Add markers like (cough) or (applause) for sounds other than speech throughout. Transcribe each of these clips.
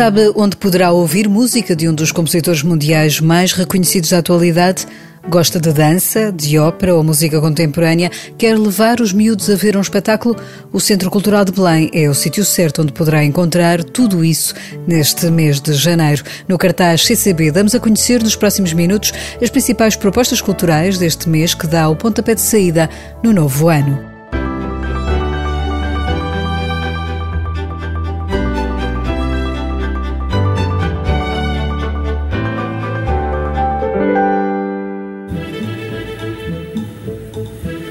Sabe onde poderá ouvir música de um dos compositores mundiais mais reconhecidos da atualidade? Gosta de dança, de ópera ou música contemporânea? Quer levar os miúdos a ver um espetáculo? O Centro Cultural de Belém é o sítio certo onde poderá encontrar tudo isso neste mês de janeiro. No cartaz CCB, damos a conhecer nos próximos minutos as principais propostas culturais deste mês que dá o pontapé de saída no novo ano.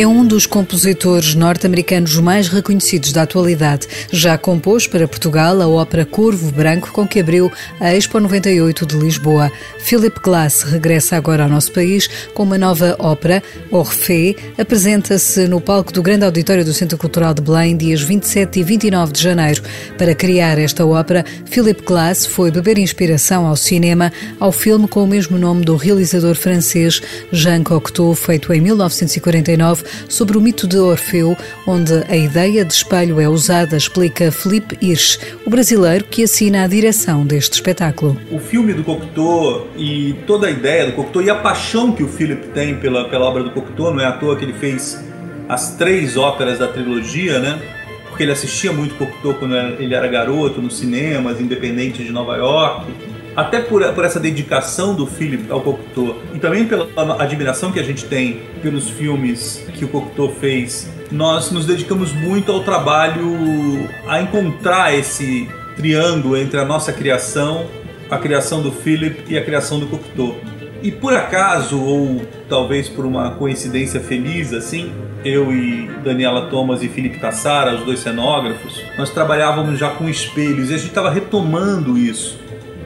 É um dos compositores norte-americanos mais reconhecidos da atualidade. Já compôs para Portugal a ópera Corvo Branco, com que abriu a Expo 98 de Lisboa. Philip Glass regressa agora ao nosso país com uma nova ópera, Orfeu. Apresenta-se no palco do Grande Auditório do Centro Cultural de Belém, dias 27 e 29 de janeiro. Para criar esta ópera, Philip Glass foi beber inspiração ao cinema, ao filme com o mesmo nome do realizador francês Jean Cocteau, feito em 1949 sobre o mito de Orfeu, onde a ideia de espelho é usada, explica Felipe Hirsch, o brasileiro que assina a direção deste espetáculo. O filme do Cocteau e toda a ideia do Cocteau e a paixão que o Philip tem pela, pela obra do Cocteau, não é à toa que ele fez as três óperas da trilogia, né? Porque ele assistia muito Cocteau quando ele era garoto, nos cinemas independentes de Nova York até por, por essa dedicação do Philip ao Cocteau e também pela admiração que a gente tem pelos filmes que o Cocteau fez, nós nos dedicamos muito ao trabalho a encontrar esse triângulo entre a nossa criação, a criação do Philip e a criação do Cocteau. E por acaso, ou talvez por uma coincidência feliz assim, eu e Daniela Thomas e Felipe Tassara, os dois cenógrafos, nós trabalhávamos já com espelhos e a gente estava retomando isso.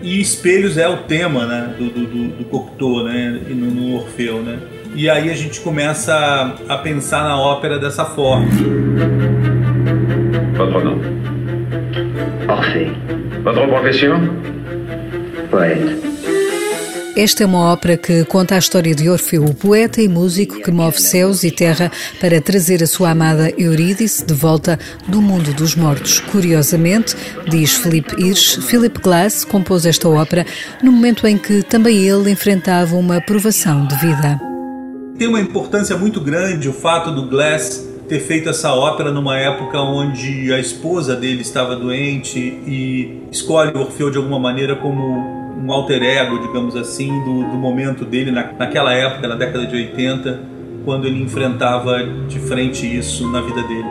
E espelhos é o tema né, do, do, do Cocteau né, no, no Orfeu. Né? E aí a gente começa a, a pensar na ópera dessa forma. Votre nom Orphée. Votre profession Poète. Esta é uma ópera que conta a história de Orfeu, o poeta e músico que move céus e terra para trazer a sua amada Eurídice de volta do mundo dos mortos. Curiosamente, diz Philip Hirsch, Philip Glass compôs esta ópera no momento em que também ele enfrentava uma provação de vida. Tem uma importância muito grande o fato do Glass ter feito essa ópera numa época onde a esposa dele estava doente e escolhe Orfeu de alguma maneira como um alter ego, digamos assim, do, do momento dele na, naquela época, na década de 80, quando ele enfrentava de frente isso na vida dele.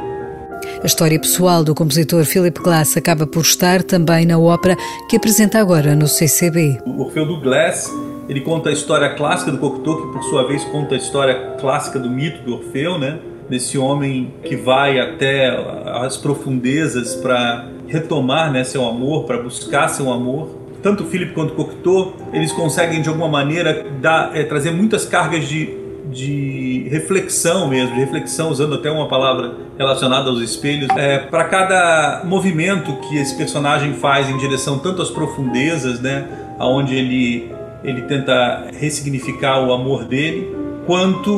A história pessoal do compositor Philip Glass acaba por estar também na ópera que apresenta agora no CCB. O Orfeu do Glass ele conta a história clássica do Cocteau, que por sua vez conta a história clássica do mito do Orfeu, né? Desse homem que vai até as profundezas para retomar né, seu amor, para buscar seu amor tanto o Philip quanto o Cocteau, eles conseguem de alguma maneira dar, é, trazer muitas cargas de, de reflexão mesmo, de reflexão, usando até uma palavra relacionada aos espelhos, é, para cada movimento que esse personagem faz em direção tanto às profundezas, né, aonde ele ele tenta ressignificar o amor dele, quanto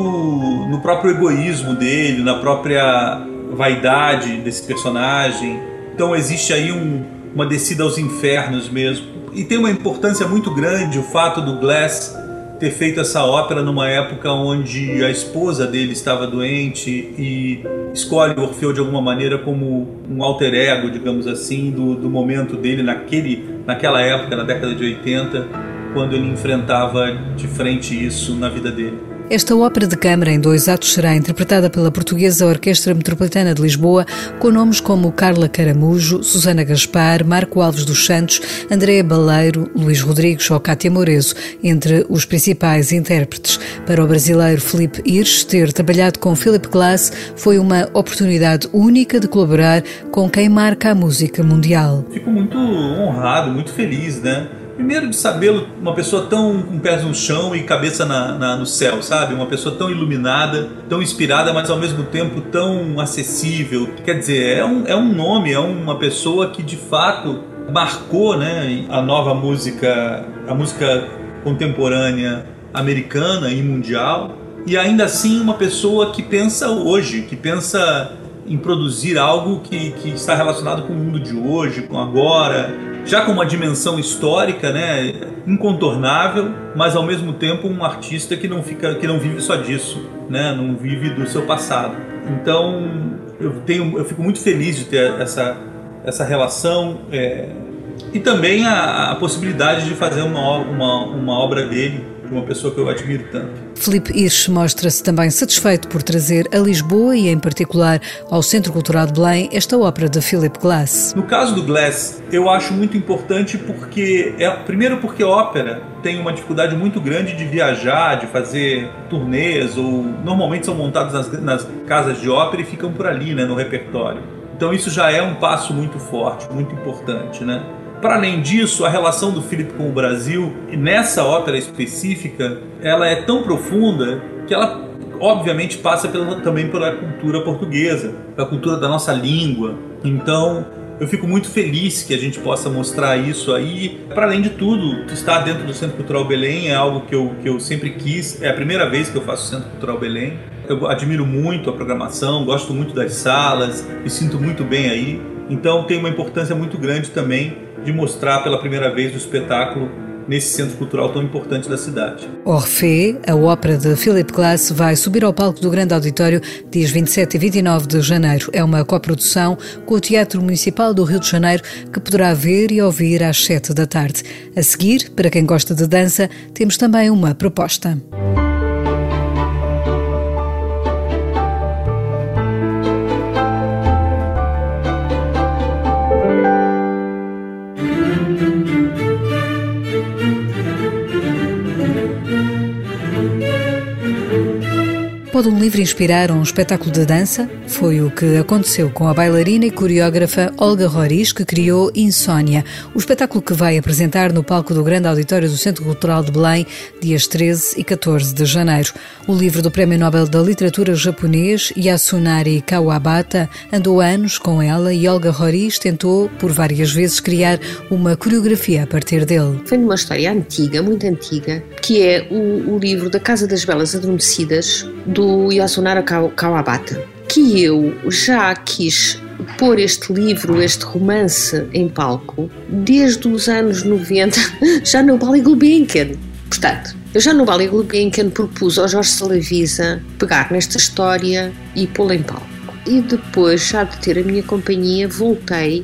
no próprio egoísmo dele, na própria vaidade desse personagem. Então existe aí um, uma descida aos infernos mesmo e tem uma importância muito grande o fato do Glass ter feito essa ópera numa época onde a esposa dele estava doente e escolhe Orfeu de alguma maneira como um alter ego, digamos assim, do, do momento dele naquele, naquela época, na década de 80, quando ele enfrentava de frente isso na vida dele. Esta ópera de câmara em dois atos será interpretada pela portuguesa Orquestra Metropolitana de Lisboa, com nomes como Carla Caramujo, Susana Gaspar, Marco Alves dos Santos, Andréa Baleiro, Luís Rodrigues ou Cátia Morezo, entre os principais intérpretes. Para o brasileiro Felipe Hirsch, ter trabalhado com Philip Glass foi uma oportunidade única de colaborar com quem marca a música mundial. Fico muito honrado, muito feliz, né? Primeiro de sabê-lo, uma pessoa tão com pés no chão e cabeça na, na, no céu, sabe? Uma pessoa tão iluminada, tão inspirada, mas ao mesmo tempo tão acessível. Quer dizer, é um, é um nome, é uma pessoa que de fato marcou né, a nova música, a música contemporânea americana e mundial. E ainda assim uma pessoa que pensa hoje, que pensa em produzir algo que, que está relacionado com o mundo de hoje, com agora, já com uma dimensão histórica, né, incontornável, mas ao mesmo tempo um artista que não fica, que não vive só disso, né, não vive do seu passado. Então eu tenho, eu fico muito feliz de ter essa essa relação é, e também a, a, possibilidade de fazer uma, uma, uma obra dele de uma pessoa que eu admiro tanto. Felipe Hirsch mostra-se também satisfeito por trazer a Lisboa e, em particular, ao Centro Cultural de Belém esta ópera de Philip Glass. No caso do Glass, eu acho muito importante porque, é, primeiro, porque a ópera tem uma dificuldade muito grande de viajar, de fazer turnês, ou normalmente são montados nas, nas casas de ópera e ficam por ali, né, no repertório. Então isso já é um passo muito forte, muito importante, né? Para além disso, a relação do Philip com o Brasil, nessa ópera específica, ela é tão profunda que ela obviamente passa pela, também pela cultura portuguesa, pela cultura da nossa língua. Então, eu fico muito feliz que a gente possa mostrar isso aí. Para além de tudo, estar dentro do Centro Cultural Belém é algo que eu, que eu sempre quis. É a primeira vez que eu faço o Centro Cultural Belém. Eu admiro muito a programação, gosto muito das salas, me sinto muito bem aí. Então tem uma importância muito grande também de mostrar pela primeira vez o espetáculo nesse centro cultural tão importante da cidade. Orfeu, a ópera de Philip Glass, vai subir ao palco do Grande Auditório dias 27 e 29 de janeiro. É uma coprodução com o Teatro Municipal do Rio de Janeiro que poderá ver e ouvir às 7 da tarde. A seguir, para quem gosta de dança, temos também uma proposta. Pode um livro inspirar um espetáculo de dança? Foi o que aconteceu com a bailarina e coreógrafa Olga Roriz, que criou Insônia, o espetáculo que vai apresentar no palco do Grande Auditório do Centro Cultural de Belém, dias 13 e 14 de janeiro. O livro do Prémio Nobel da Literatura japonês, Yasunari Kawabata, andou anos com ela e Olga Roriz tentou, por várias vezes, criar uma coreografia a partir dele. Foi numa história antiga, muito antiga, que é o, o livro da Casa das Belas Adormecidas, do do Yasunara Kawabata, que eu já quis pôr este livro, este romance em palco desde os anos 90, (laughs) já no Bali Gulbenkian. Portanto, eu já no Bali Gulbenkian propus ao Jorge Salavisa pegar nesta história e pô-la em palco. E depois, já de ter a minha companhia, voltei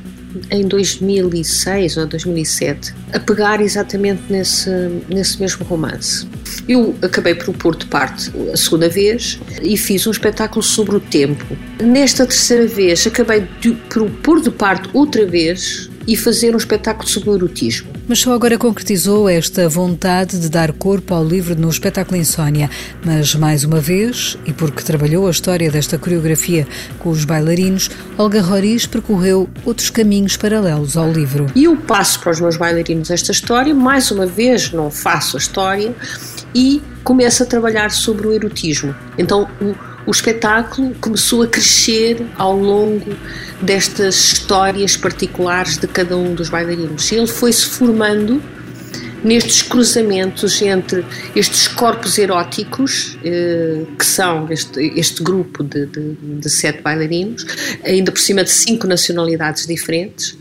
em 2006 ou 2007 a pegar exatamente nesse, nesse mesmo romance. Eu acabei por pôr de parte a segunda vez e fiz um espetáculo sobre o tempo. Nesta terceira vez, acabei de, por pôr de parte outra vez e fazer um espetáculo sobre o erotismo. Mas só agora concretizou esta vontade de dar corpo ao livro no espetáculo Insônia. Mas, mais uma vez, e porque trabalhou a história desta coreografia com os bailarinos, Olga Roriz percorreu outros caminhos paralelos ao livro. E eu passo para os meus bailarinos esta história, mais uma vez não faço a história, e começo a trabalhar sobre o erotismo. Então, o, o espetáculo começou a crescer ao longo destas histórias particulares de cada um dos bailarinos. Ele foi-se formando nestes cruzamentos entre estes corpos eróticos, eh, que são este, este grupo de, de, de, sete bailarinos, ainda por cima de cinco nacionalidades diferentes,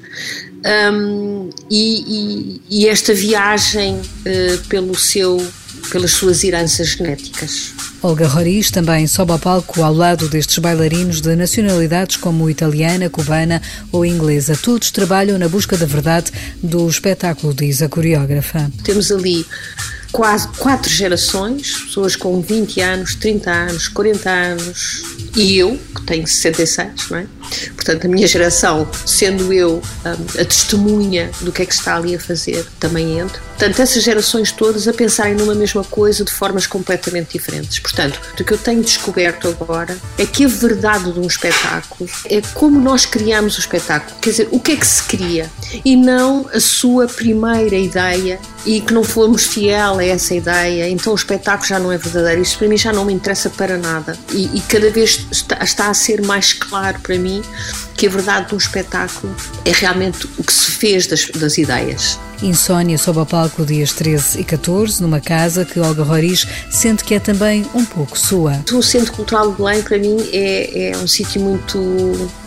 um, e, e, e, esta viagem uh, pelo seu, pelas suas heranças genéticas. Olga Roriz também sobe ao palco ao lado destes bailarinos de nacionalidades como italiana, cubana ou inglesa. Todos trabalham na busca da verdade do espetáculo, diz a coreógrafa. Temos ali quase quatro gerações, pessoas com 20 anos, 30 anos, 40 anos e eu, que tenho 66, não é? Portanto, a minha geração, sendo eu um, a testemunha do que é que está ali a fazer, também entro. Portanto, essas gerações todas a pensarem numa mesma coisa de formas completamente diferentes. Portanto, o que eu tenho descoberto agora é que a verdade de um espetáculo é como nós criamos o espetáculo. Quer dizer, o que é que se cria e não a sua primeira ideia e que não fomos fiel a essa ideia, então o espetáculo já não é verdadeiro. Isso para mim já não me interessa para nada. E, e cada vez está, está a ser mais claro para mim que a verdade do espetáculo é realmente o que se fez das, das ideias. Insónia sob o palco dias 13 e 14, numa casa que Olga Roriz sente que é também um pouco sua. O Centro Cultural de Belém, para mim, é, é um sítio muito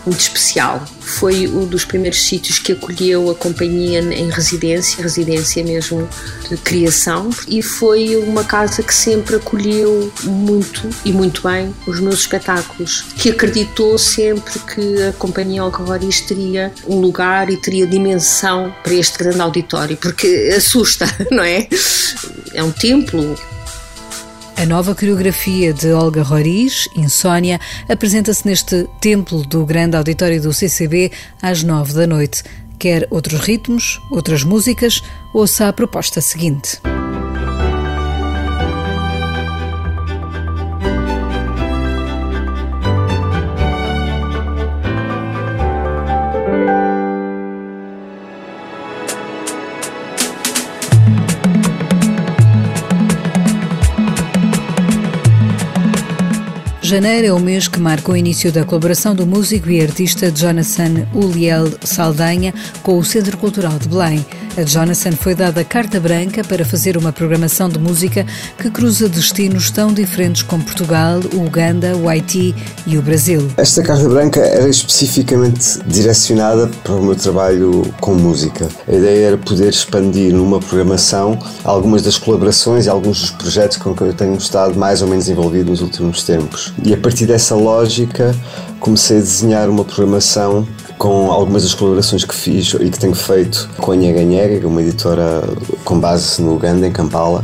muito especial. Foi um dos primeiros sítios que acolheu a companhia em residência, residência mesmo de criação, e foi uma casa que sempre acolheu muito e muito bem os meus espetáculos, que acreditou sempre que a companhia Olga Roriz teria um lugar e teria dimensão para este grande auditório, porque assusta, (laughs) não é? É um templo, a nova coreografia de Olga Roriz, Insônia, apresenta-se neste templo do grande auditório do CCB às nove da noite. Quer outros ritmos, outras músicas, ouça a proposta seguinte. Janeiro é o mês que marca o início da colaboração do músico e artista Jonathan Uliel Saldanha com o Centro Cultural de Belém. A Jonathan foi dada carta branca para fazer uma programação de música que cruza destinos tão diferentes como Portugal, o Uganda, o Haiti e o Brasil. Esta carta branca era especificamente direcionada para o meu trabalho com música. A ideia era poder expandir numa programação algumas das colaborações e alguns dos projetos com que eu tenho estado mais ou menos envolvido nos últimos tempos. E a partir dessa lógica comecei a desenhar uma programação com algumas das colaborações que fiz e que tenho feito com a Nhega Nhega, é uma editora com base no Uganda, em Kampala,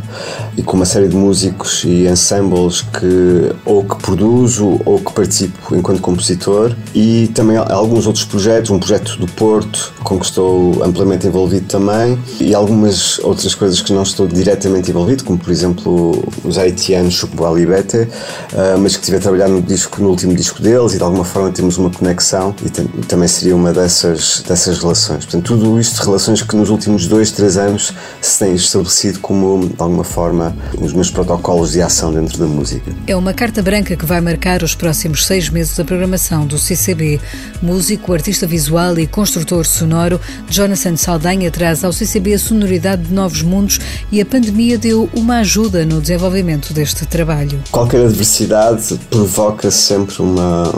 e com uma série de músicos e ensembles que ou que produzo ou que participo enquanto compositor e também alguns outros projetos, um projeto do Porto com que estou amplamente envolvido também e algumas outras coisas que não estou diretamente envolvido, como por exemplo os haitianos Chukwali Bete, ah, mas que estive a trabalhar no disco, no último disco deles e de alguma forma temos uma conexão e também seria seria uma dessas, dessas relações. Portanto, tudo isto, relações que nos últimos dois, três anos se têm estabelecido como, de alguma forma, os meus protocolos de ação dentro da música. É uma carta branca que vai marcar os próximos seis meses da programação do CCB. Músico, artista visual e construtor sonoro, Jonathan Saldanha traz ao CCB a sonoridade de novos mundos e a pandemia deu uma ajuda no desenvolvimento deste trabalho. Qualquer adversidade provoca sempre uma,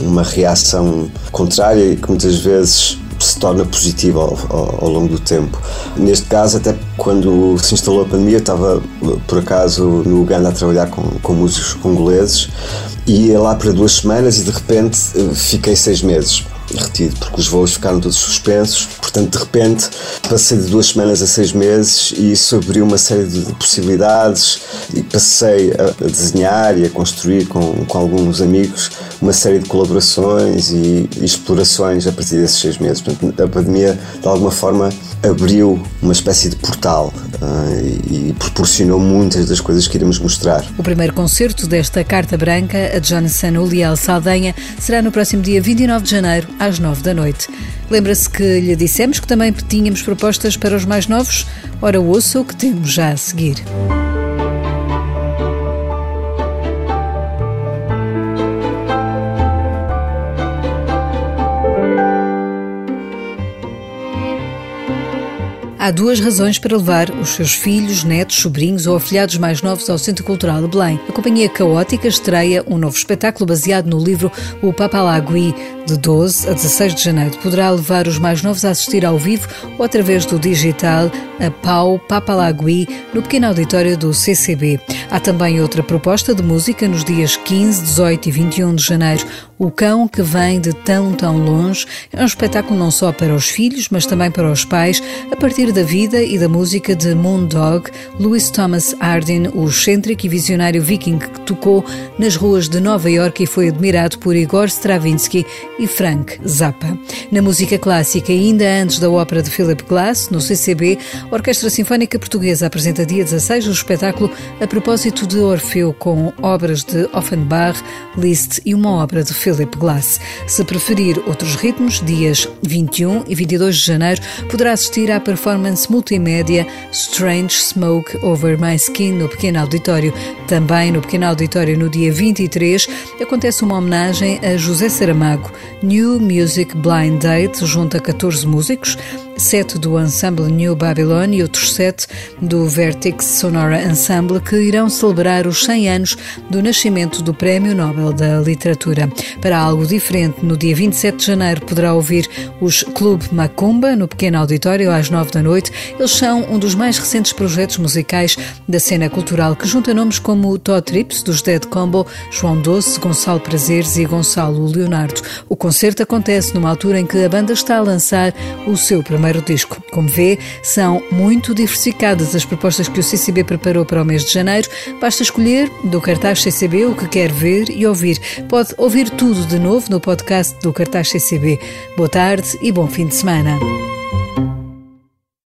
uma reação contrária que muitas vezes se torna positiva ao, ao, ao, longo do tempo. Neste caso, até quando se instalou a pandemia, eu estava por acaso no Uganda a trabalhar com, com músicos congoleses e ia lá para duas semanas e de repente fiquei seis meses retido, porque os voos ficaram todos suspensos. Portanto, de repente, passei de duas semanas a seis meses e isso abriu uma série de, possibilidades e passei a, desenhar e a construir com, com alguns amigos uma série de colaborações e, e explorações a partir desses seis meses. Portanto, a pandemia, de alguma forma, abriu uma espécie de portal uh, e, proporcionou muitas das coisas que iremos mostrar. O primeiro concerto desta Carta Branca, a Jonathan Uliel Saldanha, será no próximo dia 29 de janeiro, às 9 da noite. Lembra-se que lhe dissemos que também tínhamos propostas para os mais novos? Ora, ouça o que temos já a seguir. Há duas razões para levar os seus filhos, netos, sobrinhos ou afilhados mais novos ao Centro Cultural de Belém. A Companhia Caótica estreia um novo espetáculo baseado no livro O Papalagui, de 12 a 16 de janeiro. Poderá levar os mais novos a assistir ao vivo ou através do digital a Pau Papalagui no pequeno auditório do CCB. Há também outra proposta de música nos dias 15, 18 e 21 de janeiro. O Cão que Vem de Tão Tão Longe é um espetáculo não só para os filhos, mas também para os pais, a partir da vida e da música de Moondog, Louis Thomas Hardin, o excêntrico e visionário viking que tocou nas ruas de Nova York e foi admirado por Igor Stravinsky e Frank Zappa. Na música clássica, ainda antes da ópera de Philip Glass, no CCB, a Orquestra Sinfónica Portuguesa apresenta dia 16 o espetáculo a propósito de Orfeu, com obras de Offenbach, Liszt e uma obra de Philip Glass. Se preferir outros ritmos, dias 21 e 22 de janeiro, poderá assistir à performance performance multimédia Strange Smoke Over My Skin no Pequeno Auditório. Também no Pequeno Auditório, no dia 23, acontece uma homenagem a José Saramago. New Music Blind Date junta 14 músicos. Sete do Ensemble New Babylon e outros sete do Vertex Sonora Ensemble, que irão celebrar os 100 anos do nascimento do Prémio Nobel da Literatura. Para algo diferente, no dia 27 de janeiro poderá ouvir os Clube Macumba, no pequeno auditório, às 9 da noite. Eles são um dos mais recentes projetos musicais da cena cultural que junta nomes como Todd Trips, dos Dead Combo, João Doce, Gonçalo Prazeres e Gonçalo Leonardo. O concerto acontece numa altura em que a banda está a lançar o seu primeiro disco. Como vê, são muito diversificadas as propostas que o CCB preparou para o mês de janeiro. Basta escolher do cartaz CCB o que quer ver e ouvir. Pode ouvir tudo de novo no podcast do cartaz CCB. Boa tarde e bom fim de semana.